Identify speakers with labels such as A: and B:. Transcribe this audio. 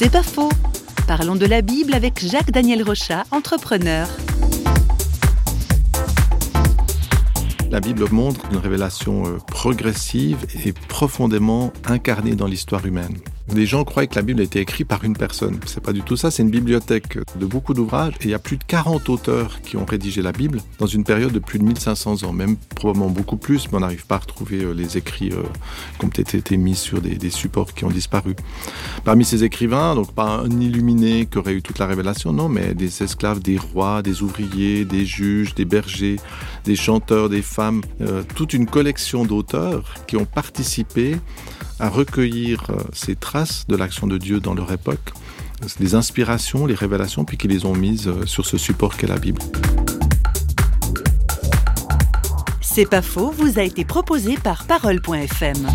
A: C'est pas faux. Parlons de la Bible avec Jacques-Daniel Rochat, entrepreneur.
B: La Bible montre une révélation euh, progressive et profondément incarnée dans l'histoire humaine. Les gens croient que la Bible a été écrite par une personne. C'est pas du tout ça. C'est une bibliothèque de beaucoup d'ouvrages et il y a plus de 40 auteurs qui ont rédigé la Bible dans une période de plus de 1500 ans, même probablement beaucoup plus, mais on n'arrive pas à retrouver euh, les écrits euh, qui ont peut-être été mis sur des, des, supports qui ont disparu. Parmi ces écrivains, donc pas un illuminé qui aurait eu toute la révélation, non, mais des esclaves, des rois, des ouvriers, des juges, des bergers, des chanteurs, des femmes, euh, toute une collection d'auteurs qui ont participé à recueillir euh, ces traces de l'action de Dieu dans leur époque, les inspirations, les révélations, puis qui les ont mises euh, sur ce support qu'est la Bible.
A: C'est pas faux, vous a été proposé par Parole.fm.